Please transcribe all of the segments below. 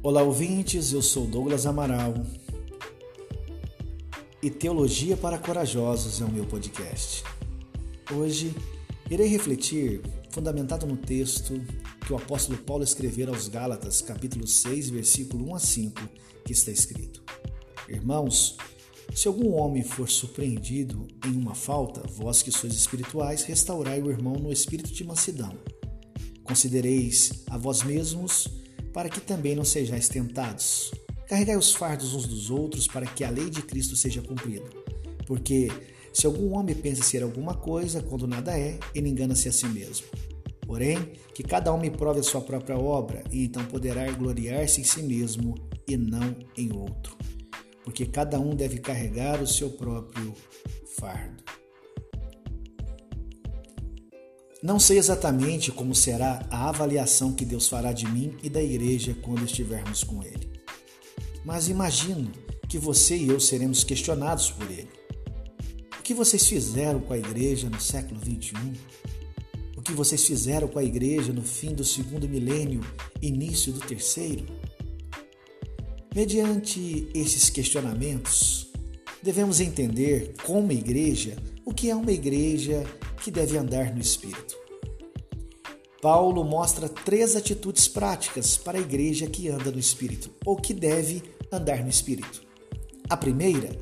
Olá, ouvintes. Eu sou Douglas Amaral e Teologia para Corajosos é o meu podcast. Hoje irei refletir, fundamentado no texto que o apóstolo Paulo escreveu aos Gálatas, capítulo 6, versículo 1 a 5, que está escrito: Irmãos, se algum homem for surpreendido em uma falta, vós que sois espirituais, restaurai o irmão no espírito de mansidão. Considereis a vós mesmos para que também não sejais tentados. Carregai os fardos uns dos outros para que a lei de Cristo seja cumprida. Porque se algum homem pensa ser alguma coisa, quando nada é, ele engana-se a si mesmo. Porém, que cada homem prove a sua própria obra, e então poderá gloriar-se em si mesmo e não em outro. Porque cada um deve carregar o seu próprio fardo. Não sei exatamente como será a avaliação que Deus fará de mim e da igreja quando estivermos com Ele. Mas imagino que você e eu seremos questionados por Ele. O que vocês fizeram com a igreja no século 21? O que vocês fizeram com a igreja no fim do segundo milênio, início do terceiro? Mediante esses questionamentos, devemos entender, como igreja, o que é uma igreja que deve andar no Espírito. Paulo mostra três atitudes práticas para a igreja que anda no Espírito, ou que deve andar no Espírito. A primeira,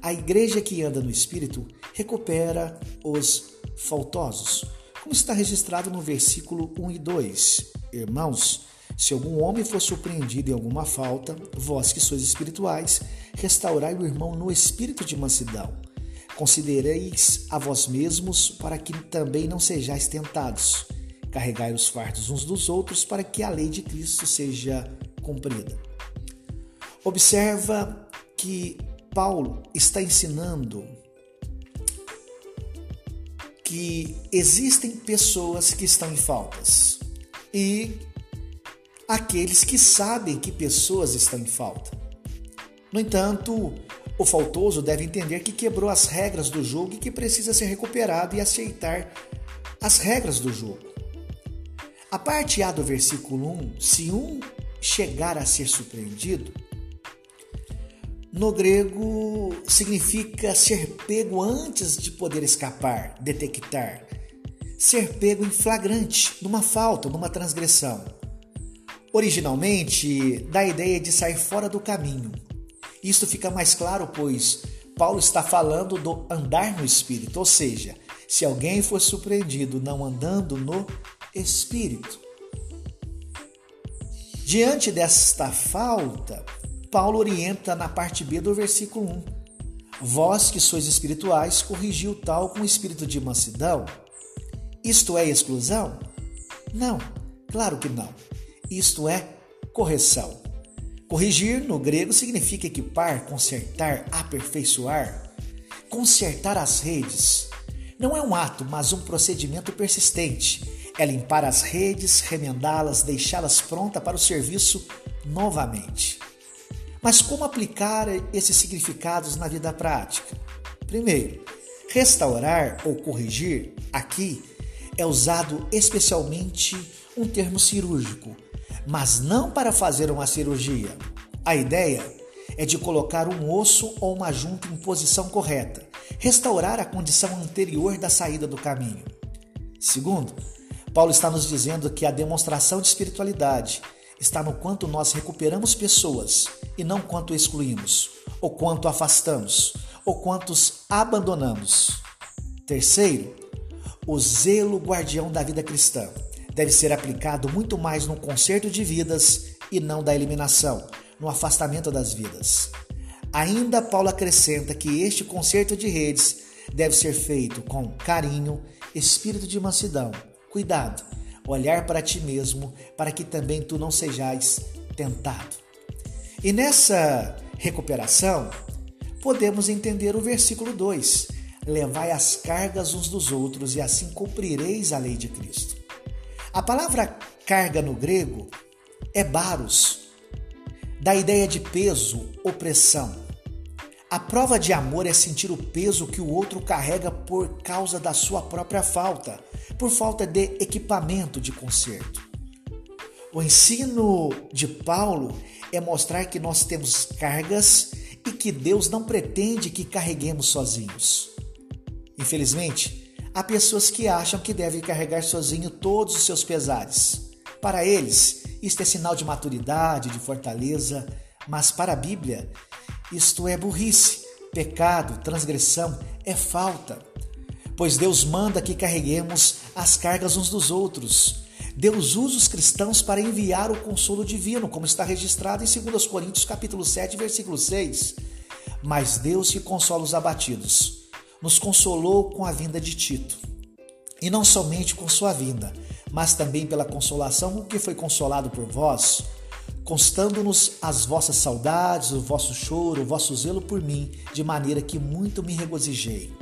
a igreja que anda no Espírito recupera os faltosos, como está registrado no versículo 1 e 2. Irmãos, se algum homem for surpreendido em alguma falta, vós que sois espirituais, restaurai o irmão no espírito de mansidão Considereis a vós mesmos para que também não sejais tentados. Carregai os fardos uns dos outros para que a lei de Cristo seja cumprida. Observa que Paulo está ensinando que existem pessoas que estão em faltas e aqueles que sabem que pessoas estão em falta. No entanto, o faltoso deve entender que quebrou as regras do jogo e que precisa ser recuperado e aceitar as regras do jogo. A parte A do versículo 1, se um chegar a ser surpreendido, no grego significa ser pego antes de poder escapar, detectar, ser pego em flagrante, numa falta, numa transgressão. Originalmente, dá a ideia de sair fora do caminho, isto fica mais claro, pois Paulo está falando do andar no espírito, ou seja, se alguém for surpreendido não andando no espírito. Diante desta falta, Paulo orienta na parte B do versículo 1. Vós que sois espirituais, corrigiu tal com espírito de mansidão. Isto é exclusão? Não, claro que não. Isto é correção. Corrigir no grego significa equipar, consertar, aperfeiçoar, consertar as redes. Não é um ato, mas um procedimento persistente. É limpar as redes, remendá-las, deixá-las prontas para o serviço novamente. Mas como aplicar esses significados na vida prática? Primeiro, restaurar ou corrigir, aqui é usado especialmente um termo cirúrgico mas não para fazer uma cirurgia. A ideia é de colocar um osso ou uma junta em posição correta, restaurar a condição anterior da saída do caminho. Segundo, Paulo está nos dizendo que a demonstração de espiritualidade está no quanto nós recuperamos pessoas e não quanto excluímos, ou quanto afastamos, ou quantos abandonamos. Terceiro, o zelo guardião da vida cristã deve ser aplicado muito mais no conserto de vidas e não da eliminação, no afastamento das vidas. Ainda Paulo acrescenta que este conserto de redes deve ser feito com carinho, espírito de mansidão, cuidado, olhar para ti mesmo, para que também tu não sejais tentado. E nessa recuperação, podemos entender o versículo 2: Levai as cargas uns dos outros e assim cumprireis a lei de Cristo. A palavra carga no grego é baros, da ideia de peso, opressão. A prova de amor é sentir o peso que o outro carrega por causa da sua própria falta, por falta de equipamento de conserto. O ensino de Paulo é mostrar que nós temos cargas e que Deus não pretende que carreguemos sozinhos. Infelizmente, há pessoas que acham que devem carregar sozinho todos os seus pesares. Para eles, isto é sinal de maturidade, de fortaleza, mas para a Bíblia, isto é burrice, pecado, transgressão, é falta. Pois Deus manda que carreguemos as cargas uns dos outros. Deus usa os cristãos para enviar o consolo divino, como está registrado em 2 Coríntios capítulo 7, versículo 6. Mas Deus que consola os abatidos, nos consolou com a vinda de Tito. E não somente com sua vinda, mas também pela consolação com que foi consolado por vós, constando-nos as vossas saudades, o vosso choro, o vosso zelo por mim, de maneira que muito me regozijei.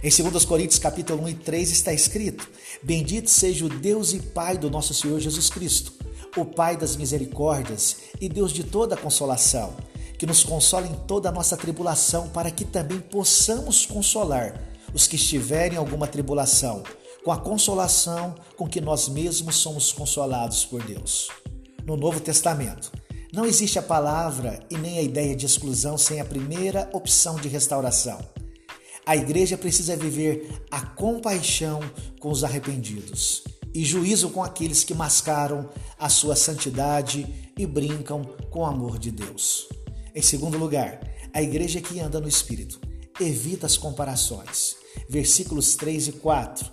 Em 2 Coríntios capítulo 1 e 3 está escrito: Bendito seja o Deus e Pai do nosso Senhor Jesus Cristo, o Pai das misericórdias e Deus de toda consolação, que nos consola em toda a nossa tribulação, para que também possamos consolar os que estiverem em alguma tribulação, com a consolação com que nós mesmos somos consolados por Deus. No Novo Testamento, não existe a palavra e nem a ideia de exclusão sem a primeira opção de restauração. A igreja precisa viver a compaixão com os arrependidos e juízo com aqueles que mascaram a sua santidade e brincam com o amor de Deus. Em segundo lugar, a igreja que anda no Espírito evita as comparações. Versículos 3 e 4.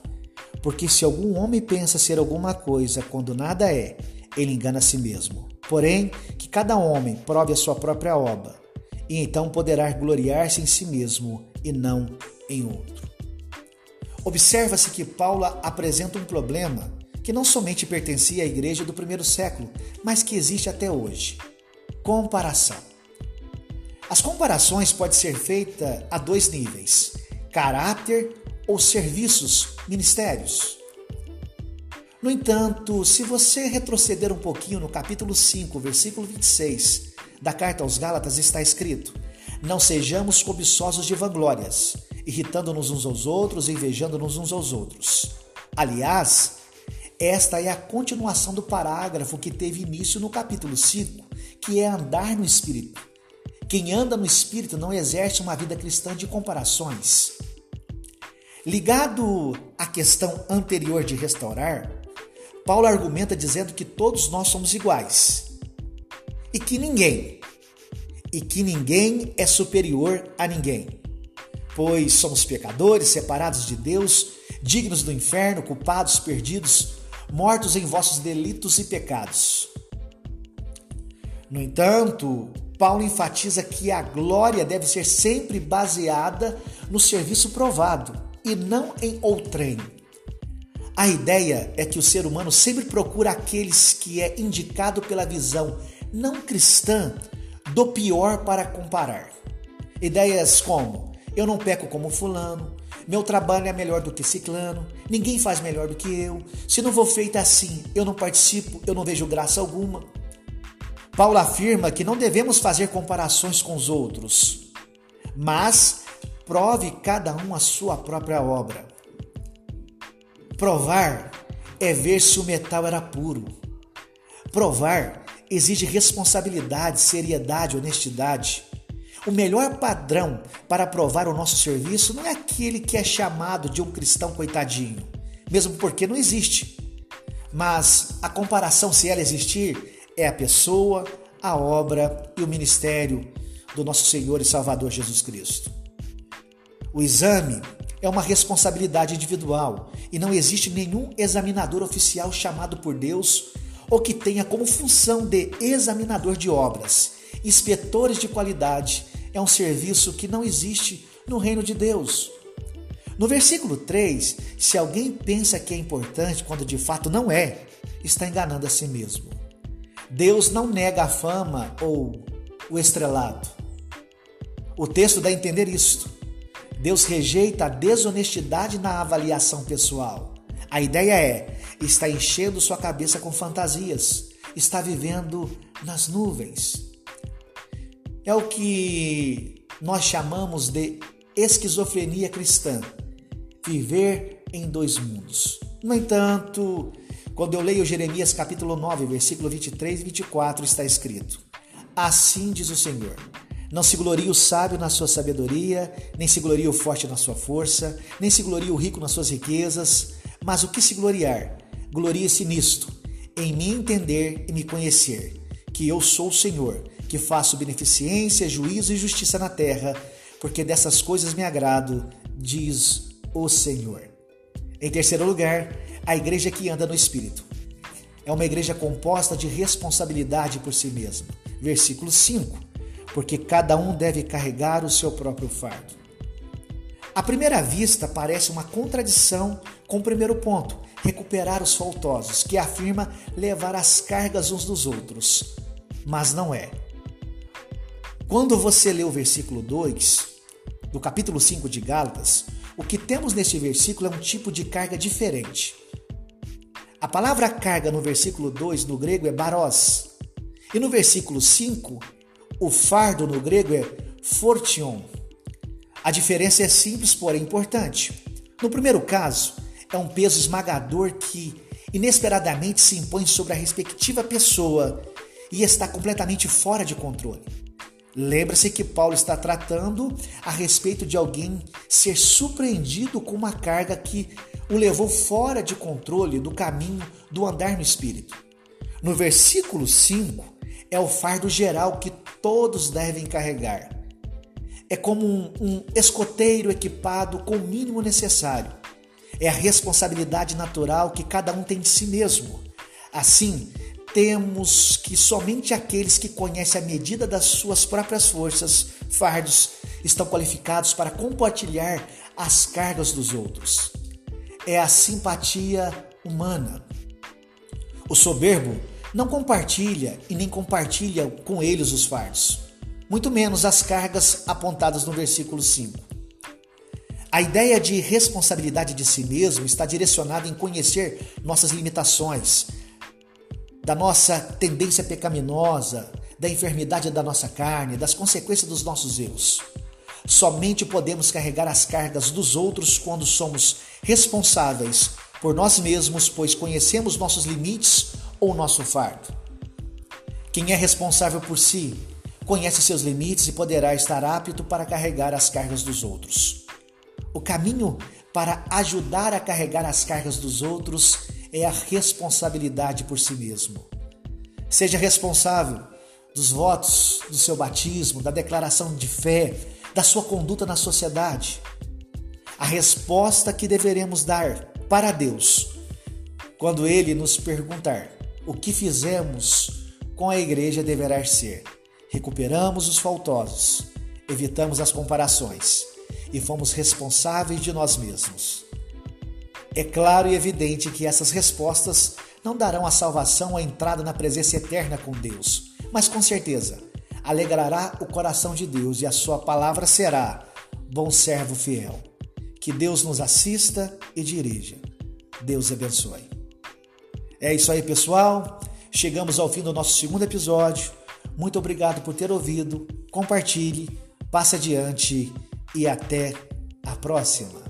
Porque se algum homem pensa ser alguma coisa quando nada é, ele engana a si mesmo. Porém, que cada homem prove a sua própria obra, e então poderá gloriar-se em si mesmo e não em outro. Observa-se que Paulo apresenta um problema que não somente pertencia à igreja do primeiro século, mas que existe até hoje: comparação. As comparações podem ser feitas a dois níveis: caráter ou serviços, ministérios. No entanto, se você retroceder um pouquinho no capítulo 5, versículo 26 da carta aos Gálatas, está escrito: não sejamos cobiçosos de vanglórias, irritando-nos uns aos outros e invejando-nos uns aos outros. Aliás, esta é a continuação do parágrafo que teve início no capítulo 5, que é andar no Espírito. Quem anda no Espírito não exerce uma vida cristã de comparações. Ligado à questão anterior de restaurar, Paulo argumenta dizendo que todos nós somos iguais e que ninguém, e que ninguém é superior a ninguém. Pois somos pecadores, separados de Deus, dignos do inferno, culpados, perdidos, mortos em vossos delitos e pecados. No entanto, Paulo enfatiza que a glória deve ser sempre baseada no serviço provado e não em outrem. A ideia é que o ser humano sempre procura aqueles que é indicado pela visão não cristã do pior para comparar. Ideias como: eu não peco como Fulano, meu trabalho é melhor do que Ciclano, ninguém faz melhor do que eu, se não for feito assim, eu não participo, eu não vejo graça alguma. Paulo afirma que não devemos fazer comparações com os outros, mas prove cada um a sua própria obra. Provar é ver se o metal era puro. Provar exige responsabilidade, seriedade, honestidade. O melhor padrão para provar o nosso serviço não é aquele que é chamado de um cristão coitadinho, mesmo porque não existe. Mas a comparação, se ela existir, é a pessoa, a obra e o ministério do nosso Senhor e Salvador Jesus Cristo. O exame é uma responsabilidade individual e não existe nenhum examinador oficial chamado por Deus ou que tenha como função de examinador de obras, inspetores de qualidade, é um serviço que não existe no reino de Deus. No versículo 3, se alguém pensa que é importante quando de fato não é, está enganando a si mesmo. Deus não nega a fama ou o estrelado. O texto dá a entender isto. Deus rejeita a desonestidade na avaliação pessoal. A ideia é: está enchendo sua cabeça com fantasias, está vivendo nas nuvens. É o que nós chamamos de esquizofrenia cristã viver em dois mundos. No entanto, quando eu leio Jeremias capítulo 9, versículo 23 e 24, está escrito: Assim diz o Senhor: Não se glorie o sábio na sua sabedoria, nem se glorie o forte na sua força, nem se glorie o rico nas suas riquezas, mas o que se gloriar, glorie-se nisto, em me entender e me conhecer, que eu sou o Senhor, que faço beneficência, juízo e justiça na terra, porque dessas coisas me agrado, diz o Senhor. Em terceiro lugar, a igreja que anda no Espírito. É uma igreja composta de responsabilidade por si mesma. Versículo 5. Porque cada um deve carregar o seu próprio fardo. À primeira vista, parece uma contradição com o primeiro ponto, recuperar os faltosos, que afirma levar as cargas uns dos outros. Mas não é. Quando você lê o versículo 2 do capítulo 5 de Gálatas, o que temos neste versículo é um tipo de carga diferente. A palavra carga no versículo 2 no grego é baros, e no versículo 5, o fardo no grego é fortion. A diferença é simples, porém importante. No primeiro caso, é um peso esmagador que inesperadamente se impõe sobre a respectiva pessoa e está completamente fora de controle. Lembra-se que Paulo está tratando a respeito de alguém ser surpreendido com uma carga que o levou fora de controle do caminho do andar no espírito. No versículo 5, é o fardo geral que todos devem carregar. É como um, um escoteiro equipado com o mínimo necessário. É a responsabilidade natural que cada um tem de si mesmo. Assim, temos que somente aqueles que conhecem a medida das suas próprias forças, fardos, estão qualificados para compartilhar as cargas dos outros. É a simpatia humana. O soberbo não compartilha e nem compartilha com eles os fardos, muito menos as cargas apontadas no versículo 5. A ideia de responsabilidade de si mesmo está direcionada em conhecer nossas limitações, da nossa tendência pecaminosa, da enfermidade da nossa carne, das consequências dos nossos erros. Somente podemos carregar as cargas dos outros quando somos responsáveis por nós mesmos, pois conhecemos nossos limites ou nosso fardo. Quem é responsável por si conhece seus limites e poderá estar apto para carregar as cargas dos outros. O caminho para ajudar a carregar as cargas dos outros é a responsabilidade por si mesmo. Seja responsável dos votos do seu batismo, da declaração de fé, da sua conduta na sociedade. A resposta que deveremos dar para Deus quando Ele nos perguntar o que fizemos com a igreja deverá ser: recuperamos os faltosos, evitamos as comparações e fomos responsáveis de nós mesmos. É claro e evidente que essas respostas não darão a salvação a entrada na presença eterna com Deus, mas com certeza alegrará o coração de Deus e a sua palavra será: bom servo fiel. Que Deus nos assista e dirija. Deus abençoe. É isso aí, pessoal. Chegamos ao fim do nosso segundo episódio. Muito obrigado por ter ouvido. Compartilhe, passe adiante e até a próxima.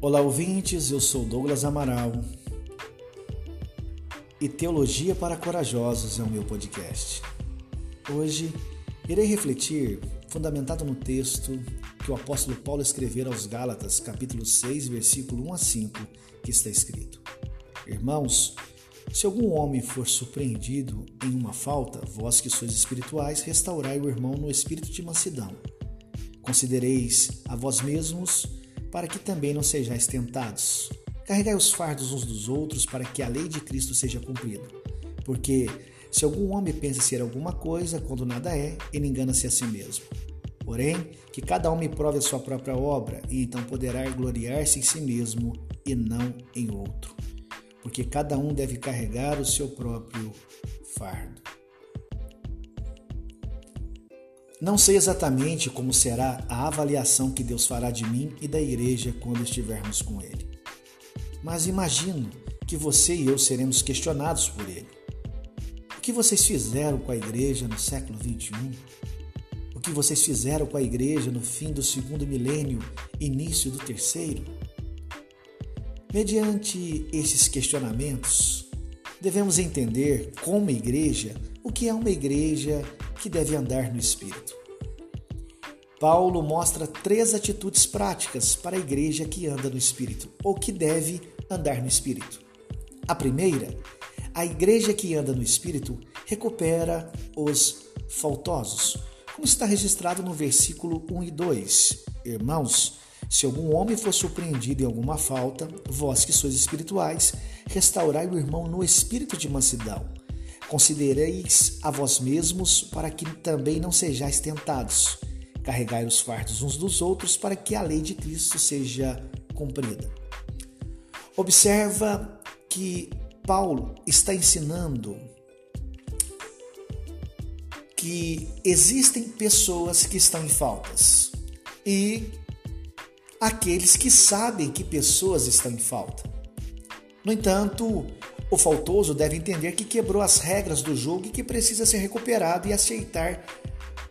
Olá, ouvintes, eu sou Douglas Amaral e Teologia para Corajosos é o meu podcast. Hoje irei refletir, fundamentado no texto que o apóstolo Paulo escreveu aos Gálatas, capítulo 6, versículo 1 a 5, que está escrito: Irmãos, se algum homem for surpreendido em uma falta, vós que sois espirituais, restaurai o irmão no espírito de mansidão. Considereis a vós mesmos para que também não sejais tentados. Carregai os fardos uns dos outros para que a lei de Cristo seja cumprida. Porque se algum homem pensa ser alguma coisa, quando nada é, ele engana-se a si mesmo. Porém, que cada homem prove a sua própria obra, e então poderá gloriar-se em si mesmo e não em outro. Porque cada um deve carregar o seu próprio fardo. Não sei exatamente como será a avaliação que Deus fará de mim e da igreja quando estivermos com Ele. Mas imagino que você e eu seremos questionados por Ele. O que vocês fizeram com a igreja no século 21? O que vocês fizeram com a igreja no fim do segundo milênio, início do terceiro? Mediante esses questionamentos, devemos entender, como igreja, o que é uma igreja que deve andar no Espírito. Paulo mostra três atitudes práticas para a igreja que anda no Espírito, ou que deve andar no Espírito. A primeira, a igreja que anda no Espírito recupera os faltosos, como está registrado no versículo 1 e 2. Irmãos, se algum homem for surpreendido em alguma falta, vós que sois espirituais, restaurai o irmão no espírito de mansidão. Considereis a vós mesmos para que também não sejais tentados. Carregai os fardos uns dos outros para que a lei de Cristo seja cumprida. Observa que Paulo está ensinando que existem pessoas que estão em faltas e aqueles que sabem que pessoas estão em falta. No entanto, o faltoso deve entender que quebrou as regras do jogo e que precisa ser recuperado e aceitar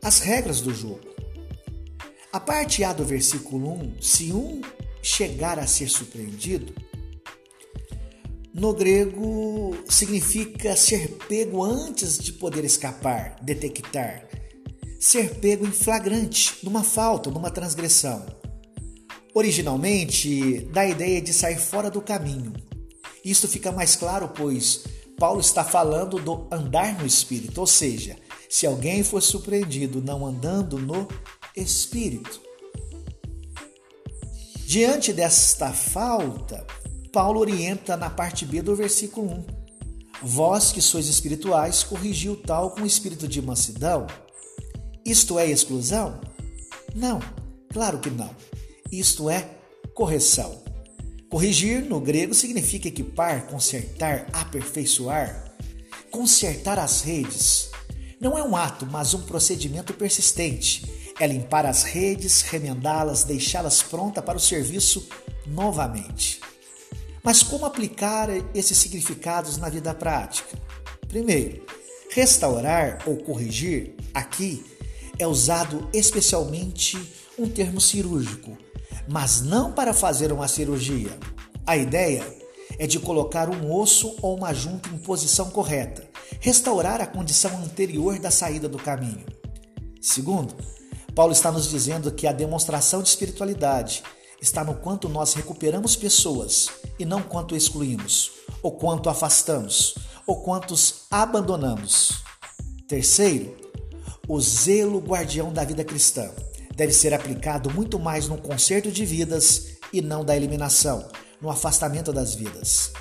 as regras do jogo. A parte A do versículo 1, se um chegar a ser surpreendido, no grego significa ser pego antes de poder escapar, detectar, ser pego em flagrante, numa falta, numa transgressão. Originalmente, dá a ideia de sair fora do caminho. Isto fica mais claro, pois Paulo está falando do andar no espírito, ou seja, se alguém for surpreendido não andando no espírito. Diante desta falta, Paulo orienta na parte B do versículo 1. Vós que sois espirituais, corrigiu tal com espírito de mansidão. Isto é exclusão? Não, claro que não. Isto é correção. Corrigir no grego significa equipar, consertar, aperfeiçoar, consertar as redes. Não é um ato, mas um procedimento persistente. É limpar as redes, remendá-las, deixá-las prontas para o serviço novamente. Mas como aplicar esses significados na vida prática? Primeiro, restaurar ou corrigir aqui é usado especialmente um termo cirúrgico mas não para fazer uma cirurgia. A ideia é de colocar um osso ou uma junta em posição correta, restaurar a condição anterior da saída do caminho. Segundo, Paulo está nos dizendo que a demonstração de espiritualidade está no quanto nós recuperamos pessoas e não quanto excluímos, ou quanto afastamos, ou quantos abandonamos. Terceiro, o zelo guardião da vida cristã deve ser aplicado muito mais no conserto de vidas e não da eliminação, no afastamento das vidas.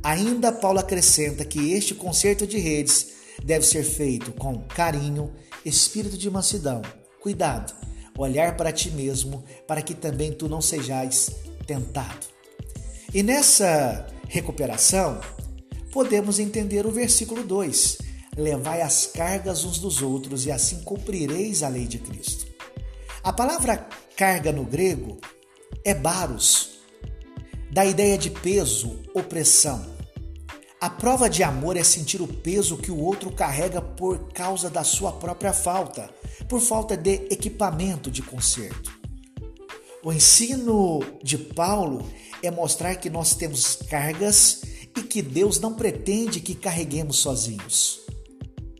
Ainda Paulo acrescenta que este conserto de redes deve ser feito com carinho, espírito de mansidão, cuidado, olhar para ti mesmo, para que também tu não sejais tentado. E nessa recuperação, podemos entender o versículo 2: Levai as cargas uns dos outros e assim cumprireis a lei de Cristo. A palavra carga no grego é baros, da ideia de peso, opressão. A prova de amor é sentir o peso que o outro carrega por causa da sua própria falta, por falta de equipamento de conserto. O ensino de Paulo é mostrar que nós temos cargas e que Deus não pretende que carreguemos sozinhos.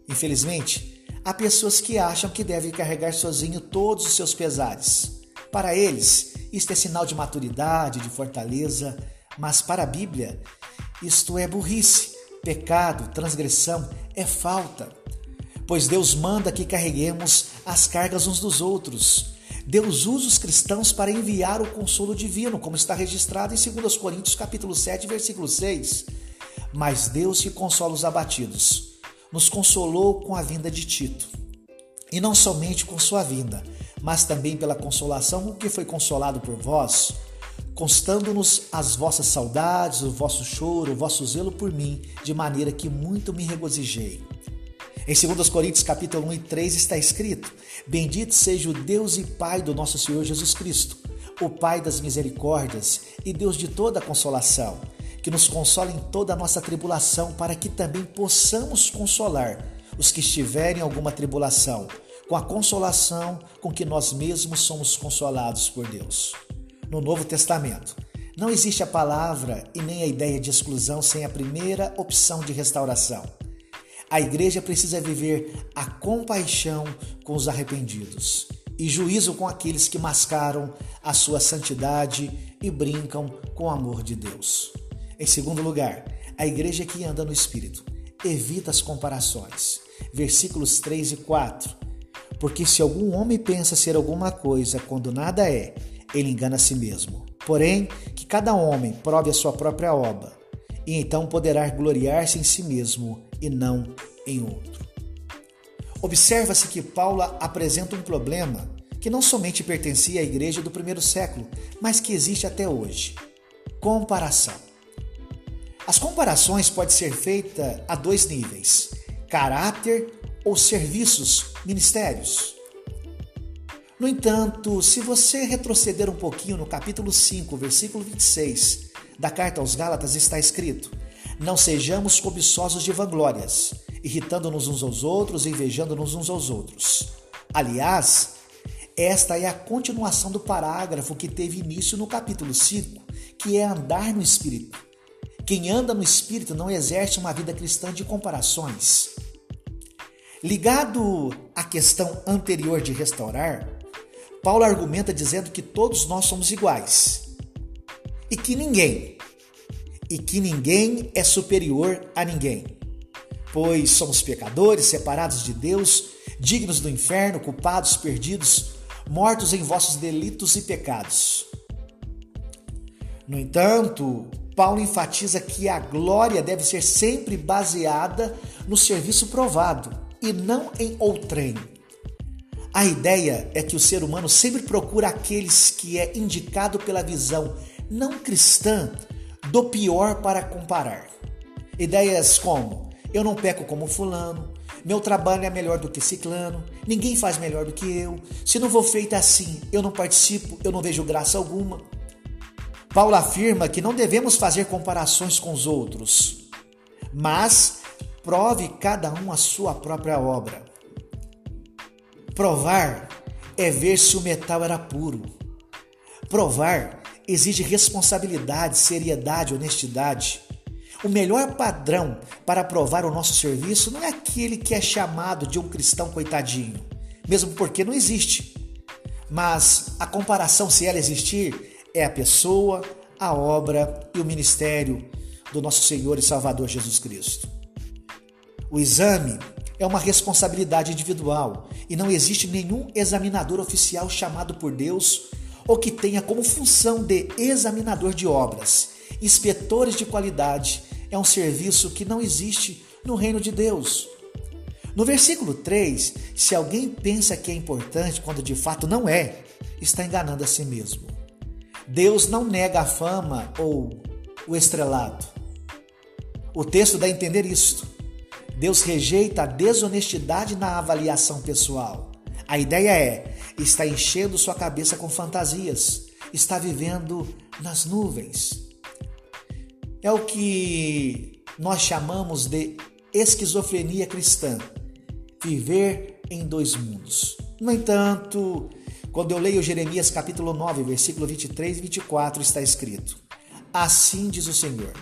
Infelizmente, Há pessoas que acham que devem carregar sozinho todos os seus pesares. Para eles, isto é sinal de maturidade, de fortaleza, mas para a Bíblia, isto é burrice, pecado, transgressão, é falta. Pois Deus manda que carreguemos as cargas uns dos outros. Deus usa os cristãos para enviar o consolo divino, como está registrado em 2 Coríntios capítulo 7, versículo 6. Mas Deus que consola os abatidos nos consolou com a vinda de Tito. E não somente com sua vinda, mas também pela consolação com que foi consolado por vós, constando-nos as vossas saudades, o vosso choro, o vosso zelo por mim, de maneira que muito me regozijei. Em 2 Coríntios capítulo 1 e 3 está escrito: Bendito seja o Deus e Pai do nosso Senhor Jesus Cristo, o Pai das misericórdias e Deus de toda consolação, que nos consola em toda a nossa tribulação, para que também possamos consolar os que estiverem em alguma tribulação, com a consolação com que nós mesmos somos consolados por Deus. No Novo Testamento, não existe a palavra e nem a ideia de exclusão sem a primeira opção de restauração. A igreja precisa viver a compaixão com os arrependidos e juízo com aqueles que mascaram a sua santidade e brincam com o amor de Deus. Em segundo lugar, a igreja que anda no Espírito evita as comparações. Versículos 3 e 4. Porque se algum homem pensa ser alguma coisa quando nada é, ele engana a si mesmo. Porém, que cada homem prove a sua própria obra, e então poderá gloriar-se em si mesmo e não em outro. Observa-se que Paulo apresenta um problema que não somente pertencia à igreja do primeiro século, mas que existe até hoje: comparação. As comparações podem ser feitas a dois níveis: caráter ou serviços, ministérios. No entanto, se você retroceder um pouquinho no capítulo 5, versículo 26 da carta aos Gálatas, está escrito: Não sejamos cobiçosos de vanglórias, irritando-nos uns aos outros e invejando-nos uns aos outros. Aliás, esta é a continuação do parágrafo que teve início no capítulo 5, que é andar no Espírito. Quem anda no Espírito não exerce uma vida cristã de comparações. Ligado à questão anterior de restaurar, Paulo argumenta dizendo que todos nós somos iguais e que ninguém, e que ninguém é superior a ninguém, pois somos pecadores, separados de Deus, dignos do inferno, culpados, perdidos, mortos em vossos delitos e pecados. No entanto, Paulo enfatiza que a glória deve ser sempre baseada no serviço provado e não em outrem. A ideia é que o ser humano sempre procura aqueles que é indicado pela visão não cristã do pior para comparar. Ideias como eu não peco como fulano, meu trabalho é melhor do que ciclano, ninguém faz melhor do que eu, se não for feito assim, eu não participo, eu não vejo graça alguma. Paulo afirma que não devemos fazer comparações com os outros, mas prove cada um a sua própria obra. Provar é ver se o metal era puro. Provar exige responsabilidade, seriedade, honestidade. O melhor padrão para provar o nosso serviço não é aquele que é chamado de um cristão coitadinho, mesmo porque não existe. Mas a comparação, se ela existir, é a pessoa, a obra e o ministério do nosso Senhor e Salvador Jesus Cristo. O exame é uma responsabilidade individual e não existe nenhum examinador oficial chamado por Deus ou que tenha como função de examinador de obras. Inspetores de qualidade é um serviço que não existe no reino de Deus. No versículo 3, se alguém pensa que é importante quando de fato não é, está enganando a si mesmo. Deus não nega a fama ou o estrelado. O texto dá a entender isto. Deus rejeita a desonestidade na avaliação pessoal. A ideia é: está enchendo sua cabeça com fantasias, está vivendo nas nuvens. É o que nós chamamos de esquizofrenia cristã viver em dois mundos. No entanto, quando eu leio Jeremias capítulo 9, versículo 23 e 24, está escrito: Assim diz o Senhor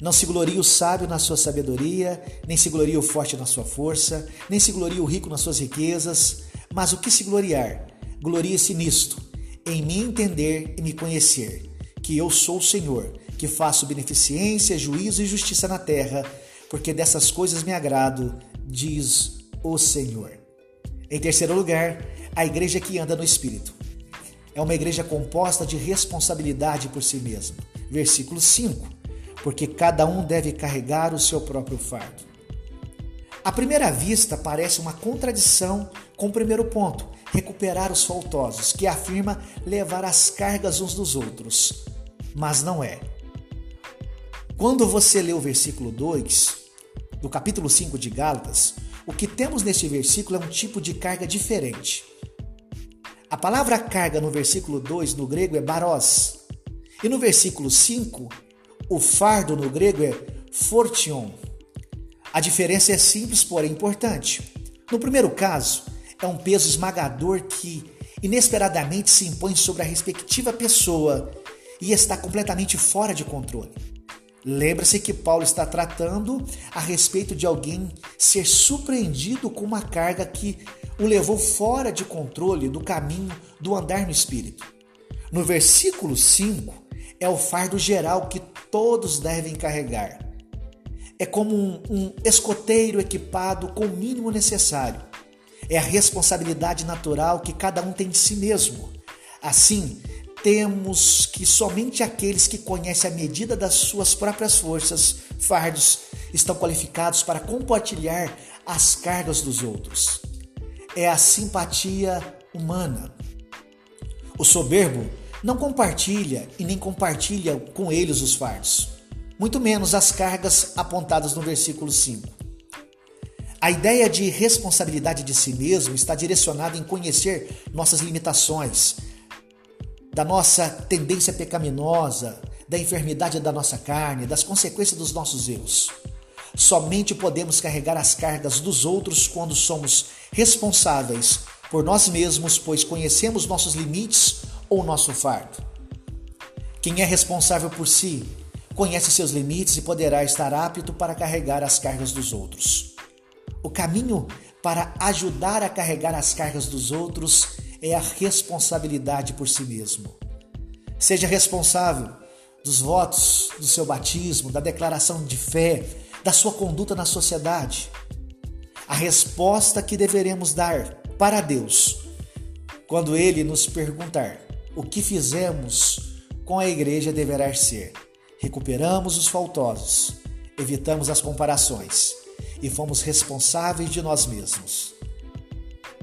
não se gloria o sábio na sua sabedoria, nem se gloria o forte na sua força, nem se gloria o rico nas suas riquezas, mas o que se gloriar, glorie-se nisto, em me entender e me conhecer, que eu sou o Senhor, que faço beneficência, juízo e justiça na terra, porque dessas coisas me agrado, diz o Senhor. Em terceiro lugar, a igreja que anda no Espírito. É uma igreja composta de responsabilidade por si mesma. Versículo 5 porque cada um deve carregar o seu próprio fardo. À primeira vista, parece uma contradição com o primeiro ponto, recuperar os faltosos, que afirma levar as cargas uns dos outros. Mas não é. Quando você lê o versículo 2 do capítulo 5 de Gálatas, o que temos neste versículo é um tipo de carga diferente. A palavra carga no versículo 2 no grego é baros, e no versículo 5, o fardo no grego é fortion. A diferença é simples, porém importante. No primeiro caso, é um peso esmagador que inesperadamente se impõe sobre a respectiva pessoa e está completamente fora de controle. Lembra-se que Paulo está tratando a respeito de alguém ser surpreendido com uma carga que o levou fora de controle do caminho do andar no espírito. No versículo 5, é o fardo geral que todos devem carregar. É como um, um escoteiro equipado com o mínimo necessário. É a responsabilidade natural que cada um tem de si mesmo. Assim, temos que somente aqueles que conhecem a medida das suas próprias forças, fardos, estão qualificados para compartilhar as cargas dos outros. É a simpatia humana. O soberbo não compartilha e nem compartilha com eles os fardos, muito menos as cargas apontadas no versículo 5. A ideia de responsabilidade de si mesmo está direcionada em conhecer nossas limitações, da nossa tendência pecaminosa, da enfermidade da nossa carne, das consequências dos nossos erros. Somente podemos carregar as cargas dos outros quando somos responsáveis por nós mesmos, pois conhecemos nossos limites ou nosso fardo. Quem é responsável por si conhece seus limites e poderá estar apto para carregar as cargas dos outros. O caminho para ajudar a carregar as cargas dos outros é a responsabilidade por si mesmo. Seja responsável dos votos do seu batismo, da declaração de fé, da sua conduta na sociedade. A resposta que deveremos dar para Deus quando Ele nos perguntar o que fizemos com a igreja deverá ser: recuperamos os faltosos, evitamos as comparações e fomos responsáveis de nós mesmos.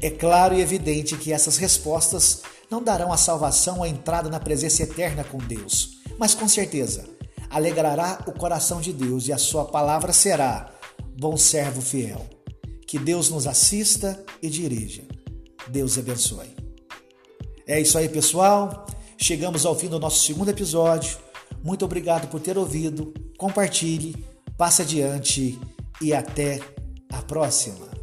É claro e evidente que essas respostas não darão a salvação à entrada na presença eterna com Deus, mas com certeza alegrará o coração de Deus e a sua palavra será: bom servo fiel. Que Deus nos assista e dirija. Deus abençoe. É isso aí, pessoal. Chegamos ao fim do nosso segundo episódio. Muito obrigado por ter ouvido. Compartilhe, passe adiante e até a próxima.